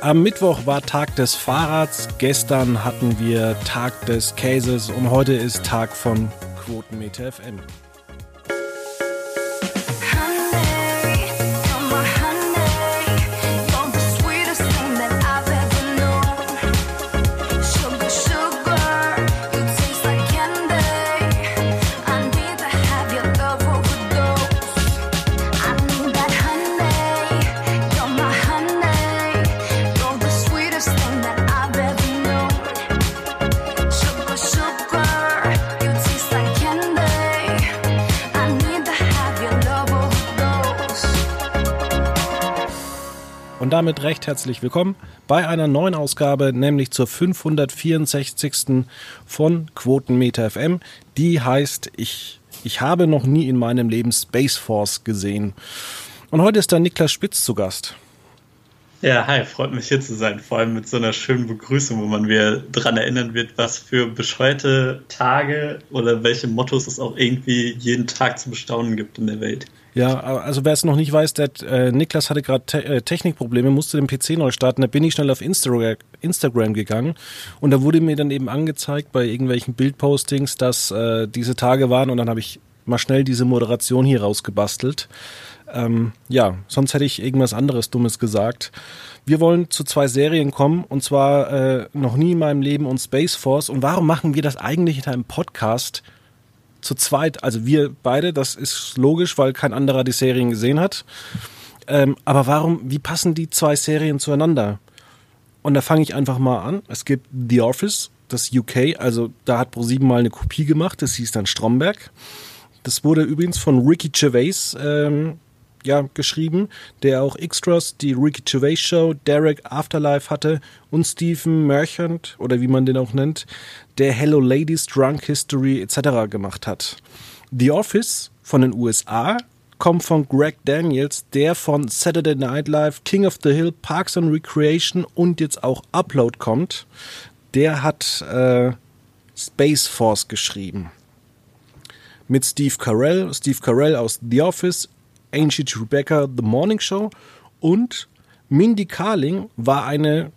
Am Mittwoch war Tag des Fahrrads, gestern hatten wir Tag des Käses und heute ist Tag von Quotenmeter FM. Damit recht herzlich willkommen bei einer neuen Ausgabe, nämlich zur 564. von Quotenmeter FM. Die heißt, ich, ich habe noch nie in meinem Leben Space Force gesehen. Und heute ist da Niklas Spitz zu Gast. Ja, hi, freut mich hier zu sein, vor allem mit so einer schönen Begrüßung, wo man mir daran erinnern wird, was für bescheuerte Tage oder welche Mottos es auch irgendwie jeden Tag zu bestaunen gibt in der Welt. Ja, also wer es noch nicht weiß, der äh, Niklas hatte gerade te äh, Technikprobleme, musste den PC neu starten. Da bin ich schnell auf Insta Instagram gegangen und da wurde mir dann eben angezeigt bei irgendwelchen Bildpostings, dass äh, diese Tage waren und dann habe ich mal schnell diese Moderation hier rausgebastelt. Ähm, ja, sonst hätte ich irgendwas anderes Dummes gesagt. Wir wollen zu zwei Serien kommen und zwar äh, noch nie in meinem Leben und Space Force. Und warum machen wir das eigentlich in einem Podcast? Zu zweit, also wir beide, das ist logisch, weil kein anderer die Serien gesehen hat. Ähm, aber warum, wie passen die zwei Serien zueinander? Und da fange ich einfach mal an. Es gibt The Office, das UK, also da hat ProSieben mal eine Kopie gemacht, das hieß dann Stromberg. Das wurde übrigens von Ricky Gervais ähm, ja, geschrieben, der auch Extras, die Ricky Gervais Show, Derek Afterlife hatte und Stephen Merchant oder wie man den auch nennt, der Hello Ladies, Drunk History etc. gemacht hat. The Office von den USA kommt von Greg Daniels, der von Saturday Night Live, King of the Hill, Parks and Recreation und jetzt auch Upload kommt. Der hat äh, Space Force geschrieben. Mit Steve Carell, Steve Carell aus The Office, Angie Rebecca The Morning Show und Mindy Carling war eine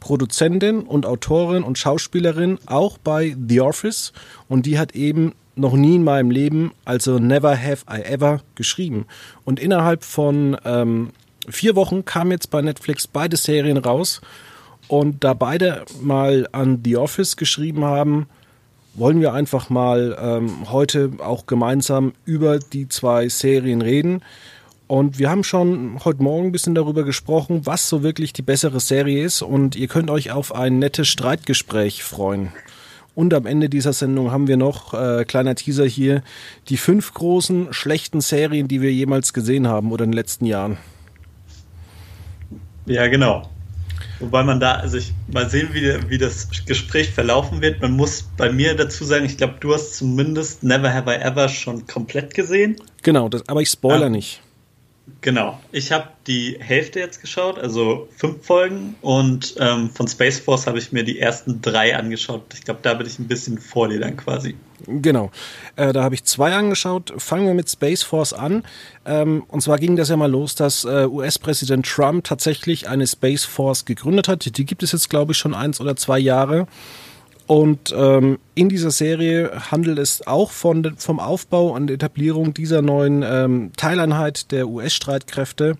Produzentin und Autorin und Schauspielerin auch bei The Office und die hat eben noch nie in meinem Leben, also Never Have I Ever, geschrieben. Und innerhalb von ähm, vier Wochen kamen jetzt bei Netflix beide Serien raus. Und da beide mal an The Office geschrieben haben, wollen wir einfach mal ähm, heute auch gemeinsam über die zwei Serien reden. Und wir haben schon heute Morgen ein bisschen darüber gesprochen, was so wirklich die bessere Serie ist. Und ihr könnt euch auf ein nettes Streitgespräch freuen. Und am Ende dieser Sendung haben wir noch, äh, kleiner Teaser hier, die fünf großen schlechten Serien, die wir jemals gesehen haben oder in den letzten Jahren. Ja, genau. Wobei man da, also ich mal sehen, wie, wie das Gespräch verlaufen wird. Man muss bei mir dazu sagen, ich glaube, du hast zumindest Never Have I Ever schon komplett gesehen. Genau, das, aber ich spoiler ähm, nicht. Genau. Ich habe die Hälfte jetzt geschaut, also fünf Folgen. Und ähm, von Space Force habe ich mir die ersten drei angeschaut. Ich glaube, da bin ich ein bisschen vor dir dann quasi. Genau. Äh, da habe ich zwei angeschaut. Fangen wir mit Space Force an. Ähm, und zwar ging das ja mal los, dass äh, US-Präsident Trump tatsächlich eine Space Force gegründet hat. Die gibt es jetzt, glaube ich, schon eins oder zwei Jahre. Und ähm, in dieser Serie handelt es auch von, vom Aufbau und Etablierung dieser neuen ähm, Teileinheit der US-Streitkräfte.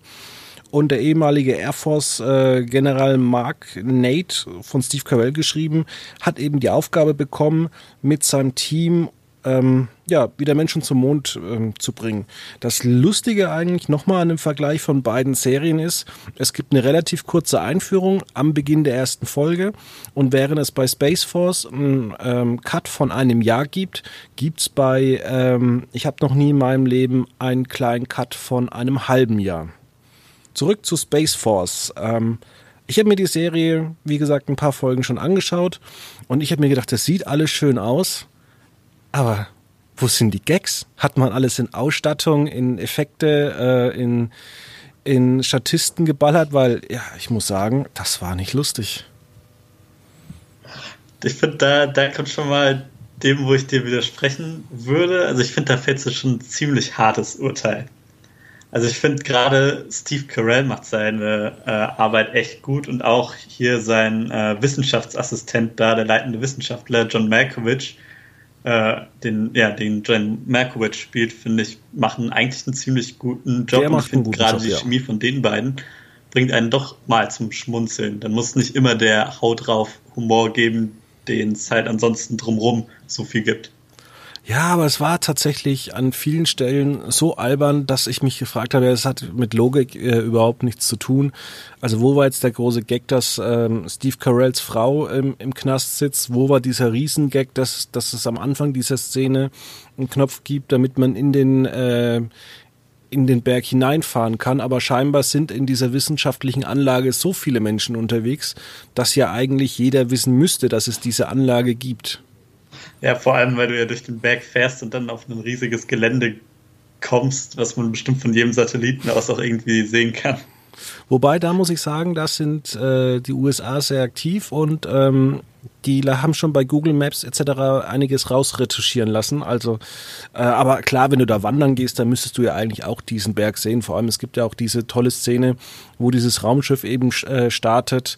Und der ehemalige Air Force äh, Mark Nate von Steve Carell geschrieben, hat eben die Aufgabe bekommen, mit seinem Team ähm, ja, wieder Menschen zum Mond ähm, zu bringen. Das Lustige eigentlich nochmal an dem Vergleich von beiden Serien ist, es gibt eine relativ kurze Einführung am Beginn der ersten Folge und während es bei Space Force einen ähm, Cut von einem Jahr gibt, gibt es bei, ähm, ich habe noch nie in meinem Leben einen kleinen Cut von einem halben Jahr. Zurück zu Space Force. Ähm, ich habe mir die Serie, wie gesagt, ein paar Folgen schon angeschaut und ich habe mir gedacht, das sieht alles schön aus aber wo sind die Gags? Hat man alles in Ausstattung, in Effekte, äh, in, in Statisten geballert? Weil, ja, ich muss sagen, das war nicht lustig. Ich finde, da, da kommt schon mal dem, wo ich dir widersprechen würde. Also ich finde, da fällt es schon ein ziemlich hartes Urteil. Also ich finde gerade Steve Carell macht seine äh, Arbeit echt gut und auch hier sein äh, Wissenschaftsassistent da, der leitende Wissenschaftler John Malkovich, äh, den, ja, den John Malkovich spielt, finde ich, machen eigentlich einen ziemlich guten Job. Der und ich finde gerade Job, die ja. Chemie von den beiden bringt einen doch mal zum Schmunzeln. Dann muss nicht immer der Haut drauf Humor geben, den es halt ansonsten drumrum so viel gibt. Ja, aber es war tatsächlich an vielen Stellen so albern, dass ich mich gefragt habe, es hat mit Logik äh, überhaupt nichts zu tun. Also wo war jetzt der große Gag, dass ähm, Steve Carells Frau ähm, im Knast sitzt? Wo war dieser Riesengag, dass, dass es am Anfang dieser Szene einen Knopf gibt, damit man in den äh, in den Berg hineinfahren kann, aber scheinbar sind in dieser wissenschaftlichen Anlage so viele Menschen unterwegs, dass ja eigentlich jeder wissen müsste, dass es diese Anlage gibt. Ja, vor allem, weil du ja durch den Berg fährst und dann auf ein riesiges Gelände kommst, was man bestimmt von jedem Satelliten aus auch irgendwie sehen kann. Wobei, da muss ich sagen, da sind äh, die USA sehr aktiv und ähm, die haben schon bei Google Maps etc. einiges rausretuschieren lassen. Also, äh, aber klar, wenn du da wandern gehst, dann müsstest du ja eigentlich auch diesen Berg sehen. Vor allem, es gibt ja auch diese tolle Szene, wo dieses Raumschiff eben äh, startet.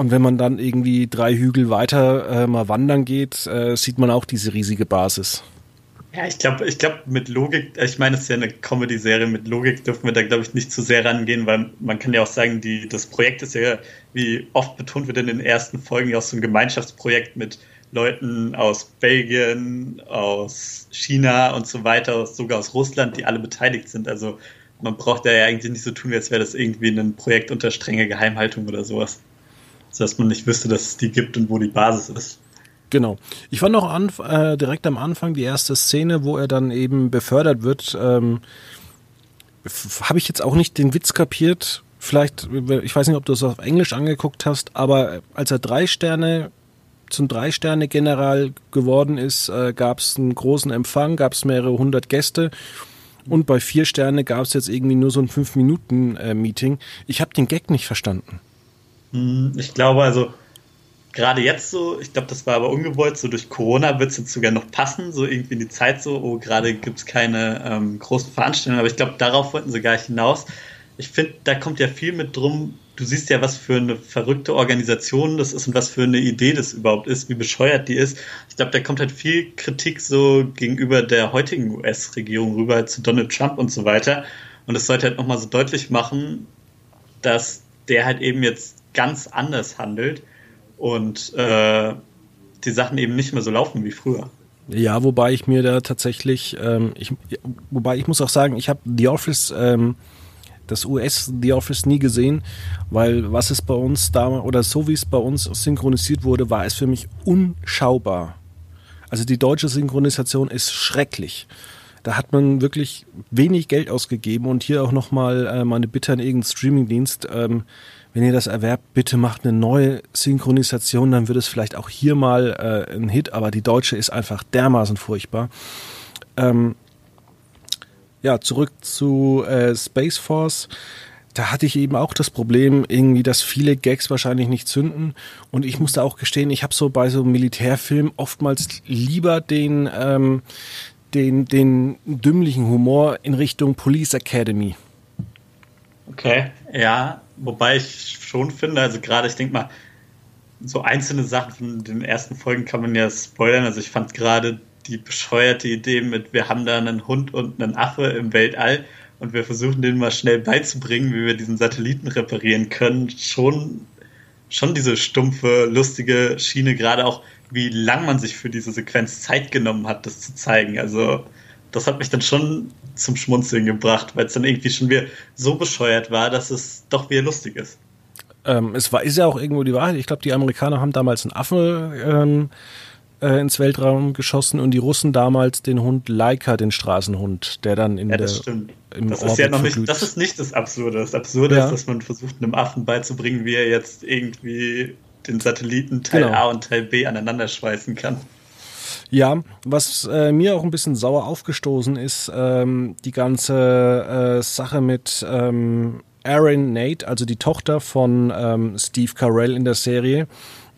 Und wenn man dann irgendwie drei Hügel weiter äh, mal wandern geht, äh, sieht man auch diese riesige Basis. Ja, ich glaube, ich glaube, mit Logik, ich meine, es ist ja eine Comedy-Serie, mit Logik dürfen wir da, glaube ich, nicht zu sehr rangehen, weil man kann ja auch sagen, die, das Projekt ist ja, wie oft betont wird in den ersten Folgen, ja auch so ein Gemeinschaftsprojekt mit Leuten aus Belgien, aus China und so weiter, sogar aus Russland, die alle beteiligt sind. Also man braucht da ja eigentlich nicht so tun, als wäre das irgendwie ein Projekt unter strenge Geheimhaltung oder sowas. So dass man nicht wüsste, dass es die gibt und wo die Basis ist. Genau. Ich fand auch an, äh, direkt am Anfang die erste Szene, wo er dann eben befördert wird, ähm, habe ich jetzt auch nicht den Witz kapiert. Vielleicht, ich weiß nicht, ob du es auf Englisch angeguckt hast, aber als er drei Sterne zum Drei-Sterne-General geworden ist, äh, gab es einen großen Empfang, gab es mehrere hundert Gäste. Und bei vier Sterne gab es jetzt irgendwie nur so ein Fünf-Minuten-Meeting. ich habe den Gag nicht verstanden. Hm, Ich glaube also, gerade jetzt so, ich glaube, das war aber ungewollt, so durch Corona wird es jetzt sogar noch passen, so irgendwie in die Zeit so, oh, gerade gibt es keine ähm, großen Veranstaltungen, aber ich glaube, darauf wollten sie gar nicht hinaus. Ich finde, da kommt ja viel mit drum, du siehst ja, was für eine verrückte Organisation das ist und was für eine Idee das überhaupt ist, wie bescheuert die ist. Ich glaube, da kommt halt viel Kritik so gegenüber der heutigen US-Regierung rüber, halt zu Donald Trump und so weiter. Und es sollte halt nochmal so deutlich machen, dass der halt eben jetzt ganz anders handelt und äh, die Sachen eben nicht mehr so laufen wie früher. Ja, wobei ich mir da tatsächlich, ähm, ich, wobei ich muss auch sagen, ich habe The Office, ähm, das US The Office nie gesehen, weil was es bei uns da oder so wie es bei uns synchronisiert wurde, war es für mich unschaubar. Also die deutsche Synchronisation ist schrecklich. Da hat man wirklich wenig Geld ausgegeben und hier auch nochmal äh, meine Bitte an irgendeinen Streamingdienst. Ähm, wenn ihr das erwerbt, bitte macht eine neue Synchronisation, dann wird es vielleicht auch hier mal äh, ein Hit, aber die deutsche ist einfach dermaßen furchtbar. Ähm, ja, zurück zu äh, Space Force. Da hatte ich eben auch das Problem, irgendwie, dass viele Gags wahrscheinlich nicht zünden. Und ich musste auch gestehen, ich habe so bei so Militärfilmen oftmals lieber den, ähm, den, den dümmlichen Humor in Richtung Police Academy. Okay, ja, wobei ich schon finde, also gerade, ich denke mal, so einzelne Sachen von den ersten Folgen kann man ja spoilern. Also ich fand gerade die bescheuerte Idee mit, wir haben da einen Hund und einen Affe im Weltall und wir versuchen denen mal schnell beizubringen, wie wir diesen Satelliten reparieren können, schon, schon diese stumpfe, lustige Schiene, gerade auch, wie lang man sich für diese Sequenz Zeit genommen hat, das zu zeigen. Also das hat mich dann schon zum Schmunzeln gebracht, weil es dann irgendwie schon wieder so bescheuert war, dass es doch wieder lustig ist. Ähm, es war, ist ja auch irgendwo die Wahrheit. Ich glaube, die Amerikaner haben damals einen Affe ähm, äh, ins Weltraum geschossen und die Russen damals den Hund Laika, den Straßenhund, der dann in ja, der das stimmt. im das Orbit ist ja noch nicht, das ist nicht das Absurde. Das Absurde Ja. ist, dass man versucht, einem Affen beizubringen, wie er jetzt irgendwie den Satelliten Teil Genau. A und Teil B aneinander schweißen kann. Ja, was äh, mir auch ein bisschen sauer aufgestoßen ist, ähm, die ganze äh, Sache mit ähm, Erin Nate, also die Tochter von ähm, Steve Carell in der Serie,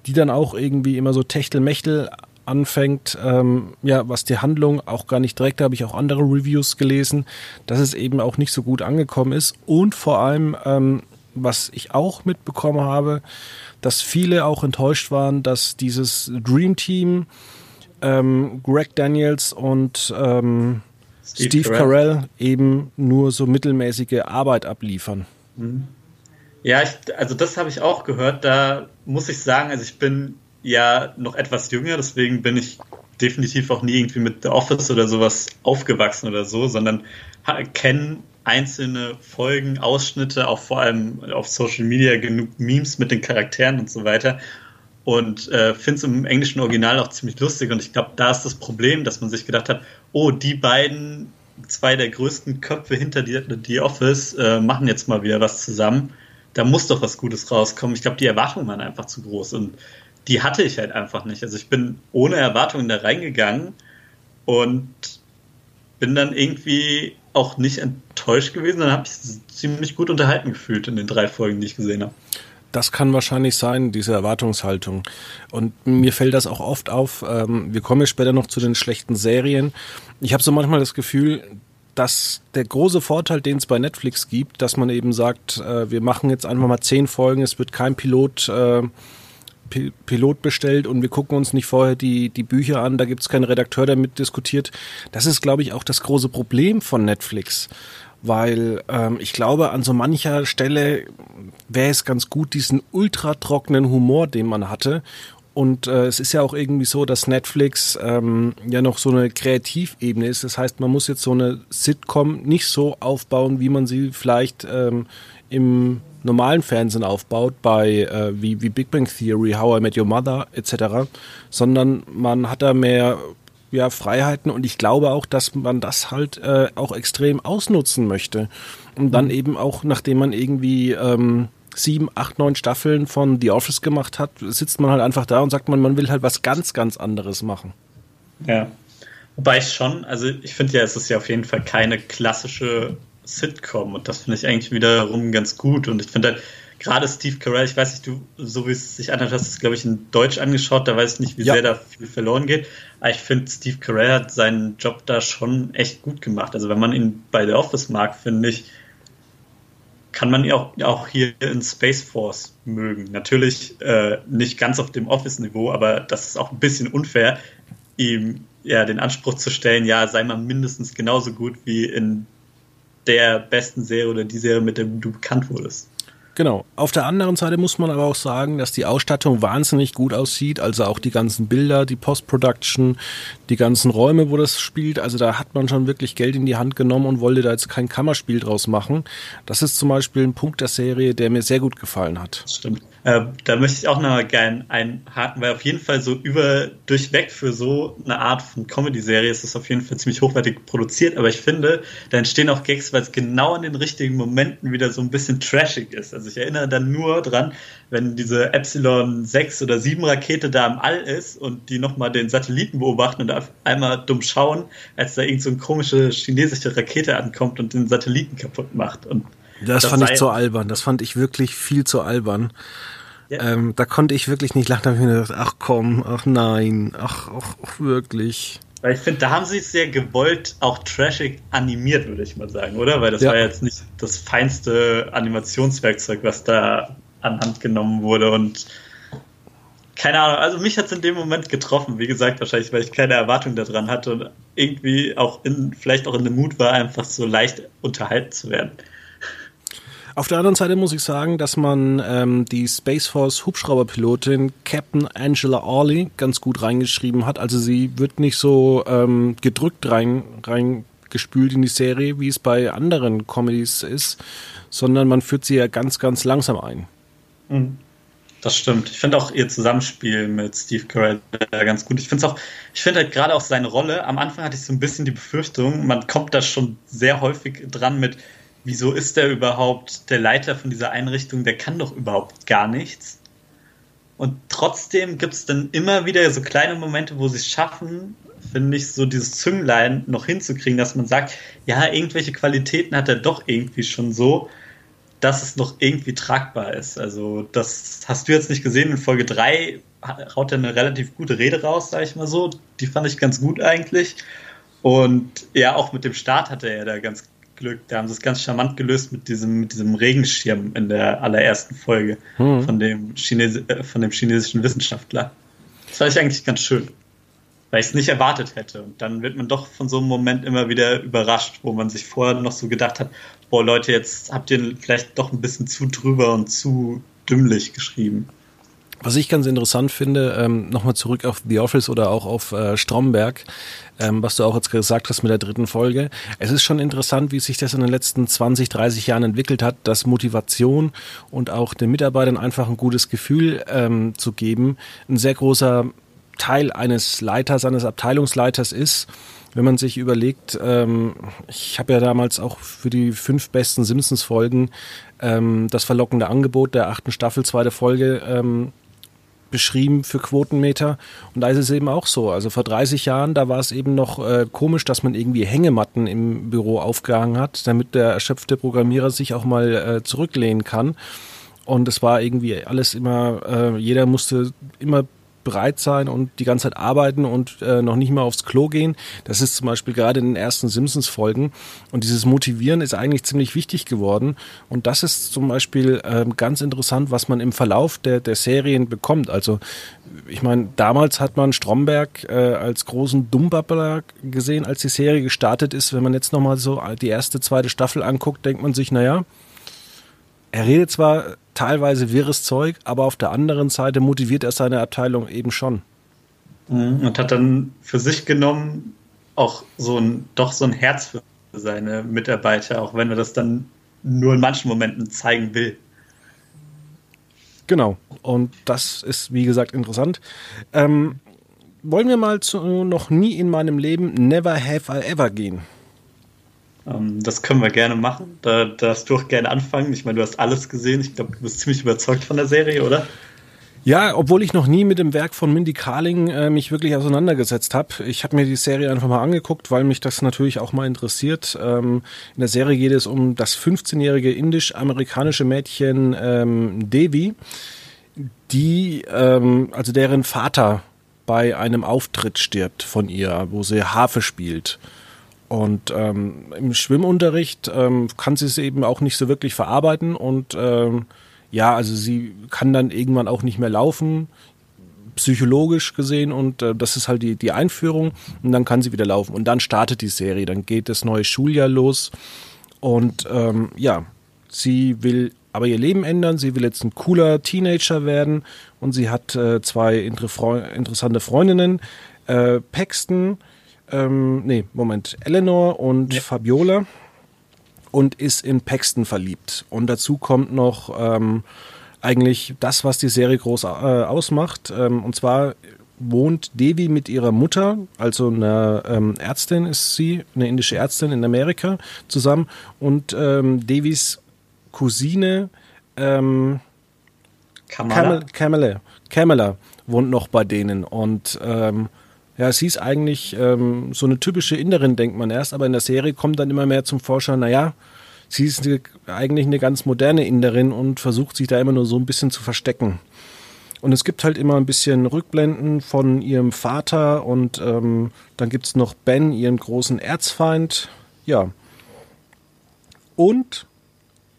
die dann auch irgendwie immer so Techtelmechtel anfängt, ähm, ja, was die Handlung auch gar nicht direkt, da habe ich auch andere Reviews gelesen, dass es eben auch nicht so gut angekommen ist. Und vor allem, ähm, was ich auch mitbekommen habe, dass viele auch enttäuscht waren, dass dieses Dream Team, ähm, Greg Daniels und ähm, Steve, Steve Carell. Carell eben nur so mittelmäßige Arbeit abliefern. Mhm. Ja, ich, also das habe ich auch gehört. Da muss ich sagen, also ich bin ja noch etwas jünger, deswegen bin ich definitiv auch nie irgendwie mit The Office oder sowas aufgewachsen oder so, sondern kenne einzelne Folgen, Ausschnitte, auch vor allem auf Social Media genug Memes mit den Charakteren und so weiter. Und äh, finde es im englischen Original auch ziemlich lustig. Und ich glaube, da ist das Problem, dass man sich gedacht hat, oh, die beiden, zwei der größten Köpfe hinter The, The Office, äh, machen jetzt mal wieder was zusammen. Da muss doch was Gutes rauskommen. Ich glaube, die Erwartungen waren einfach zu groß. Und die hatte ich halt einfach nicht. Also ich bin ohne Erwartungen da reingegangen und bin dann irgendwie auch nicht enttäuscht gewesen. Dann habe ich ziemlich gut unterhalten gefühlt in den drei Folgen, die ich gesehen habe. Das kann wahrscheinlich sein, diese Erwartungshaltung. Und mir fällt das auch oft auf. Ähm, wir kommen ja später noch zu den schlechten Serien. Ich habe so manchmal das Gefühl, dass der große Vorteil, den es bei Netflix gibt, dass man eben sagt, äh, wir machen jetzt einfach mal zehn Folgen, es wird kein Pilot äh, Pilot bestellt und wir gucken uns nicht vorher die, die Bücher an, da gibt es keinen Redakteur, der mit diskutiert. Das ist, glaube ich, auch das große Problem von Netflix. Weil ähm, ich glaube, an so mancher Stelle wäre es ganz gut, diesen ultra trockenen Humor, den man hatte. Und äh, es ist ja auch irgendwie so, dass Netflix ähm, ja noch so eine Kreativebene ist. Das heißt, man muss jetzt so eine Sitcom nicht so aufbauen, wie man sie vielleicht ähm, im normalen Fernsehen aufbaut, bei äh, wie, wie Big Bang Theory, How I Met Your Mother etc., sondern man hat da mehr ja, Freiheiten und ich glaube auch, dass man das halt äh, auch extrem ausnutzen möchte. Und dann mhm. eben auch, nachdem man irgendwie ähm, sieben, acht, neun Staffeln von The Office gemacht hat, sitzt man halt einfach da und sagt man, man will halt was ganz, ganz anderes machen. Ja. Wobei ich schon, also ich finde ja, es ist ja auf jeden Fall keine klassische Sitcom und das finde ich eigentlich wiederum ganz gut und ich finde halt, gerade Steve Carell, ich weiß nicht, du, so wie es sich anhört, hast du es, glaube ich, in Deutsch angeschaut, da weiß ich nicht, wie ja. sehr da viel verloren geht. Aber ich finde, Steve Carell hat seinen Job da schon echt gut gemacht. Also wenn man ihn bei The Office mag, finde ich, kann man ihn auch, auch hier in Space Force mögen. Natürlich äh, nicht ganz auf dem Office-Niveau, aber das ist auch ein bisschen unfair, ihm ja den Anspruch zu stellen, ja, sei mal mindestens genauso gut wie in der besten Serie oder die Serie, mit der du bekannt wurdest. Genau. Auf der anderen Seite muss man aber auch sagen, dass die Ausstattung wahnsinnig gut aussieht. Also auch die ganzen Bilder, die Post-Production, die ganzen Räume, wo das spielt. Also da hat man schon wirklich Geld in die Hand genommen und wollte da jetzt kein Kammerspiel draus machen. Das ist zum Beispiel ein Punkt der Serie, der mir sehr gut gefallen hat. Stimmt. Äh, da möchte ich auch noch mal gerne einhaken, weil auf jeden Fall so über durchweg für so eine Art von Comedy-Serie ist es auf jeden Fall ziemlich hochwertig produziert, aber ich finde, da entstehen auch Gags, weil es genau in den richtigen Momenten wieder so ein bisschen trashig ist. Also ich erinnere dann nur dran, wenn diese Epsilon 6 oder 7 Rakete da im All ist und die nochmal den Satelliten beobachten und einmal dumm schauen, als da irgend so eine komische chinesische Rakete ankommt und den Satelliten kaputt macht. Und das, das fand ich zu albern. Das fand ich wirklich viel zu albern. Ja. Ähm, da konnte ich wirklich nicht lachen. Da habe ich mir gedacht, ach komm, ach nein, ach, ach, ach wirklich. Weil ich finde, da haben sie es sehr gewollt auch trashig animiert, würde ich mal sagen, oder? Weil das ja. war jetzt nicht das feinste Animationswerkzeug, was da anhand genommen wurde und keine Ahnung, also mich hat es in dem Moment getroffen, wie gesagt, wahrscheinlich, weil ich keine Erwartung daran hatte und irgendwie auch in, vielleicht auch in dem Mut war, einfach so leicht unterhalten zu werden. Auf der anderen Seite muss ich sagen, dass man ähm, die Space Force Hubschrauberpilotin Captain Angela Orley ganz gut reingeschrieben hat. Also sie wird nicht so ähm, gedrückt rein, reingespült in die Serie, wie es bei anderen Comedies ist, sondern man führt sie ja ganz, ganz langsam ein. Mhm. Das stimmt. Ich finde auch ihr Zusammenspiel mit Steve Carell ganz gut. Ich finde auch, ich finde halt gerade auch seine Rolle. Am Anfang hatte ich so ein bisschen die Befürchtung, man kommt da schon sehr häufig dran mit, wieso ist der überhaupt der Leiter von dieser Einrichtung? Der kann doch überhaupt gar nichts. Und trotzdem gibt es dann immer wieder so kleine Momente, wo sie es schaffen, finde ich, so dieses Zünglein noch hinzukriegen, dass man sagt, ja, irgendwelche Qualitäten hat er doch irgendwie schon so, dass es noch irgendwie tragbar ist. Also, das hast du jetzt nicht gesehen. In Folge 3 haut er eine relativ gute Rede raus, sage ich mal so. Die fand ich ganz gut eigentlich. Und ja, auch mit dem Start hatte er da ganz Glück. Da haben sie es ganz charmant gelöst mit diesem, mit diesem Regenschirm in der allerersten Folge hm. von, dem Chines äh, von dem chinesischen Wissenschaftler. Das fand ich eigentlich ganz schön, weil ich es nicht erwartet hätte. Und dann wird man doch von so einem Moment immer wieder überrascht, wo man sich vorher noch so gedacht hat, boah Leute, jetzt habt ihr vielleicht doch ein bisschen zu drüber und zu dümmlich geschrieben. Was ich ganz interessant finde, ähm, nochmal zurück auf The Office oder auch auf äh, Stromberg, ähm, was du auch jetzt gesagt hast mit der dritten Folge. Es ist schon interessant, wie sich das in den letzten 20, 30 Jahren entwickelt hat, dass Motivation und auch den Mitarbeitern einfach ein gutes Gefühl ähm, zu geben, ein sehr großer Teil eines Leiters, eines Abteilungsleiters ist wenn man sich überlegt, ähm, ich habe ja damals auch für die fünf besten Simpsons-Folgen ähm, das verlockende Angebot der achten Staffel, zweite Folge ähm, beschrieben für Quotenmeter. Und da ist es eben auch so. Also vor 30 Jahren, da war es eben noch äh, komisch, dass man irgendwie Hängematten im Büro aufgehangen hat, damit der erschöpfte Programmierer sich auch mal äh, zurücklehnen kann. Und es war irgendwie alles immer, äh, jeder musste immer bereit sein und die ganze Zeit arbeiten und äh, noch nicht mal aufs Klo gehen. Das ist zum Beispiel gerade in den ersten Simpsons-Folgen. Und dieses Motivieren ist eigentlich ziemlich wichtig geworden. Und das ist zum Beispiel äh, ganz interessant, was man im Verlauf der, der Serien bekommt. Also ich meine, damals hat man Stromberg äh, als großen Dummbabbler gesehen, als die Serie gestartet ist. Wenn man jetzt nochmal so die erste, zweite Staffel anguckt, denkt man sich, naja, er redet zwar teilweise wirres Zeug, aber auf der anderen Seite motiviert er seine Abteilung eben schon. Mhm. Und hat dann für sich genommen auch so ein, doch so ein Herz für seine Mitarbeiter, auch wenn er das dann nur in manchen Momenten zeigen will. Genau. Und das ist, wie gesagt, interessant. Ähm, wollen wir mal zu noch nie in meinem Leben Never Have I Ever gehen? Ähm, das können wir gerne machen. Da darfst du auch gerne anfangen. Ich meine, du hast alles gesehen. Ich glaube, du bist ziemlich überzeugt von der Serie, oder? Ja, obwohl ich noch nie mit dem Werk von Mindy Kaling äh, mich wirklich auseinandergesetzt habe. Ich habe mir die Serie einfach mal angeguckt, weil mich das natürlich auch mal interessiert. Ähm, in der Serie geht es um das 15-jährige indisch-amerikanische Mädchen ähm, Devi, die, ähm, also deren Vater bei einem Auftritt stirbt von ihr, wo sie Harfe spielt. Und ähm, im Schwimmunterricht ähm, kann sie es eben auch nicht so wirklich verarbeiten. Und ähm, ja, also sie kann dann irgendwann auch nicht mehr laufen, psychologisch gesehen. Und äh, das ist halt die, die Einführung. Und dann kann sie wieder laufen. Und dann startet die Serie, dann geht das neue Schuljahr los. Und ähm, ja, sie will aber ihr Leben ändern, sie will jetzt ein cooler Teenager werden. Und sie hat äh, zwei interessante Freundinnen, äh, Paxton, ähm, nee, Moment, Eleanor und ja. Fabiola und ist in Paxton verliebt. Und dazu kommt noch ähm, eigentlich das, was die Serie groß äh, ausmacht. Ähm, und zwar wohnt Devi mit ihrer Mutter, also eine ähm, Ärztin ist sie, eine indische Ärztin in Amerika, zusammen. Und ähm, Devis Cousine ähm, Kamala. Kamala, Kamala wohnt noch bei denen. Und ähm, ja, sie ist eigentlich ähm, so eine typische Inderin, denkt man erst, aber in der Serie kommt dann immer mehr zum Vorschein, naja, sie ist eine, eigentlich eine ganz moderne Inderin und versucht sich da immer nur so ein bisschen zu verstecken. Und es gibt halt immer ein bisschen Rückblenden von ihrem Vater und ähm, dann gibt es noch Ben, ihren großen Erzfeind. Ja. Und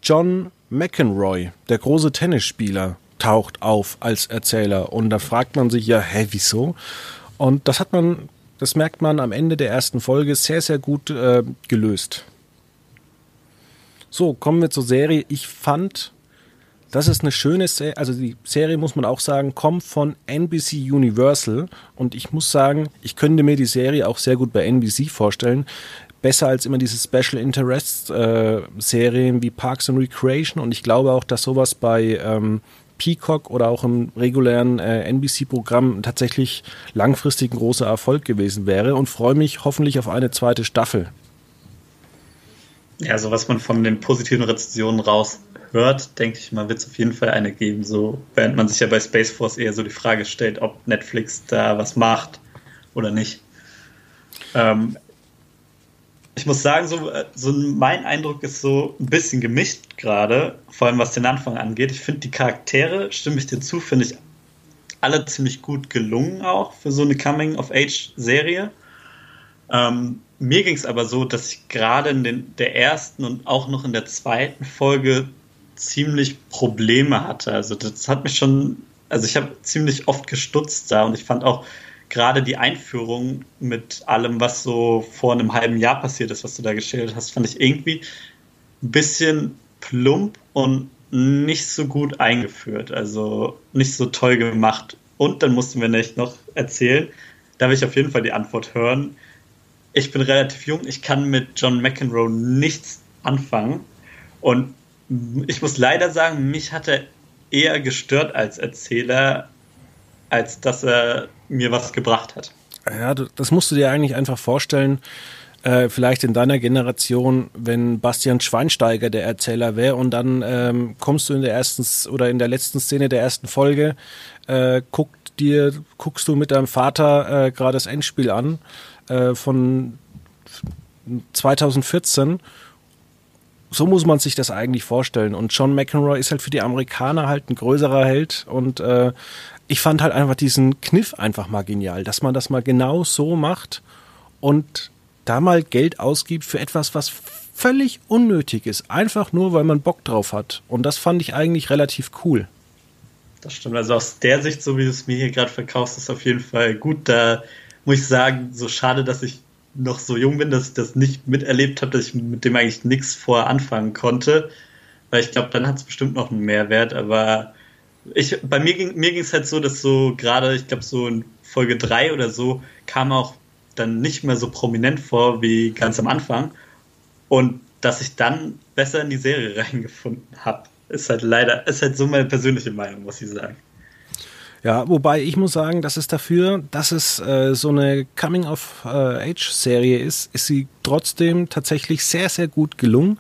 John McEnroy, der große Tennisspieler, taucht auf als Erzähler. Und da fragt man sich ja, hä, wieso? Und das hat man, das merkt man am Ende der ersten Folge sehr, sehr gut äh, gelöst. So, kommen wir zur Serie. Ich fand, das ist eine schöne Serie. Also die Serie, muss man auch sagen, kommt von NBC Universal. Und ich muss sagen, ich könnte mir die Serie auch sehr gut bei NBC vorstellen. Besser als immer diese Special Interest äh, Serien wie Parks and Recreation. Und ich glaube auch, dass sowas bei ähm, Peacock oder auch im regulären äh, NBC-Programm tatsächlich langfristig ein großer Erfolg gewesen wäre und freue mich hoffentlich auf eine zweite Staffel. Ja, so was man von den positiven Rezensionen raushört, denke ich mal, wird es auf jeden Fall eine geben. So, während man sich ja bei Space Force eher so die Frage stellt, ob Netflix da was macht oder nicht. Ähm, ich muss sagen, so, äh, so mein Eindruck ist so ein bisschen gemischt gerade, vor allem was den Anfang angeht. Ich finde die Charaktere, stimme ich dir zu, finde ich alle ziemlich gut gelungen auch für so eine Coming-of-Age-Serie. Ähm, mir ging es aber so, dass ich gerade in den, der ersten und auch noch in der zweiten Folge ziemlich Probleme hatte. Also das hat mich schon, also ich habe ziemlich oft gestutzt da und ich fand auch gerade die Einführung mit allem, was so vor einem halben Jahr passiert ist, was du da geschildert hast, fand ich irgendwie ein bisschen plump und nicht so gut eingeführt, also nicht so toll gemacht. Und dann mussten wir nicht noch erzählen, da will ich auf jeden Fall die Antwort hören. Ich bin relativ jung, ich kann mit John McEnroe nichts anfangen. Und ich muss leider sagen, mich hat er eher gestört als Erzähler, als dass er mir was gebracht hat. Ja, das musst du dir eigentlich einfach vorstellen. Äh, vielleicht in deiner Generation, wenn Bastian Schweinsteiger der Erzähler wäre und dann ähm, kommst du in der ersten oder in der letzten Szene der ersten Folge, äh, guckt dir, guckst du mit deinem Vater äh, gerade das Endspiel an äh, von 2014 so muss man sich das eigentlich vorstellen. Und John McEnroe ist halt für die Amerikaner halt ein größerer Held. Und äh, ich fand halt einfach diesen Kniff einfach mal genial, dass man das mal genau so macht und da mal Geld ausgibt für etwas, was völlig unnötig ist. Einfach nur, weil man Bock drauf hat. Und das fand ich eigentlich relativ cool. Das stimmt. Also aus der Sicht, so wie du es mir hier gerade verkaufst, ist auf jeden Fall gut. Da muss ich sagen, so schade, dass ich noch so jung bin, dass ich das nicht miterlebt habe, dass ich mit dem eigentlich nichts vorher anfangen konnte. Weil ich glaube, dann hat es bestimmt noch einen Mehrwert. Aber ich, bei mir ging mir ging es halt so, dass so gerade, ich glaube, so in Folge 3 oder so kam auch dann nicht mehr so prominent vor wie ganz am Anfang. Und dass ich dann besser in die Serie reingefunden habe, ist halt leider, ist halt so meine persönliche Meinung, muss ich sagen. Ja, wobei ich muss sagen, dass es dafür, dass es äh, so eine Coming-of-Age-Serie ist, ist sie trotzdem tatsächlich sehr, sehr gut gelungen.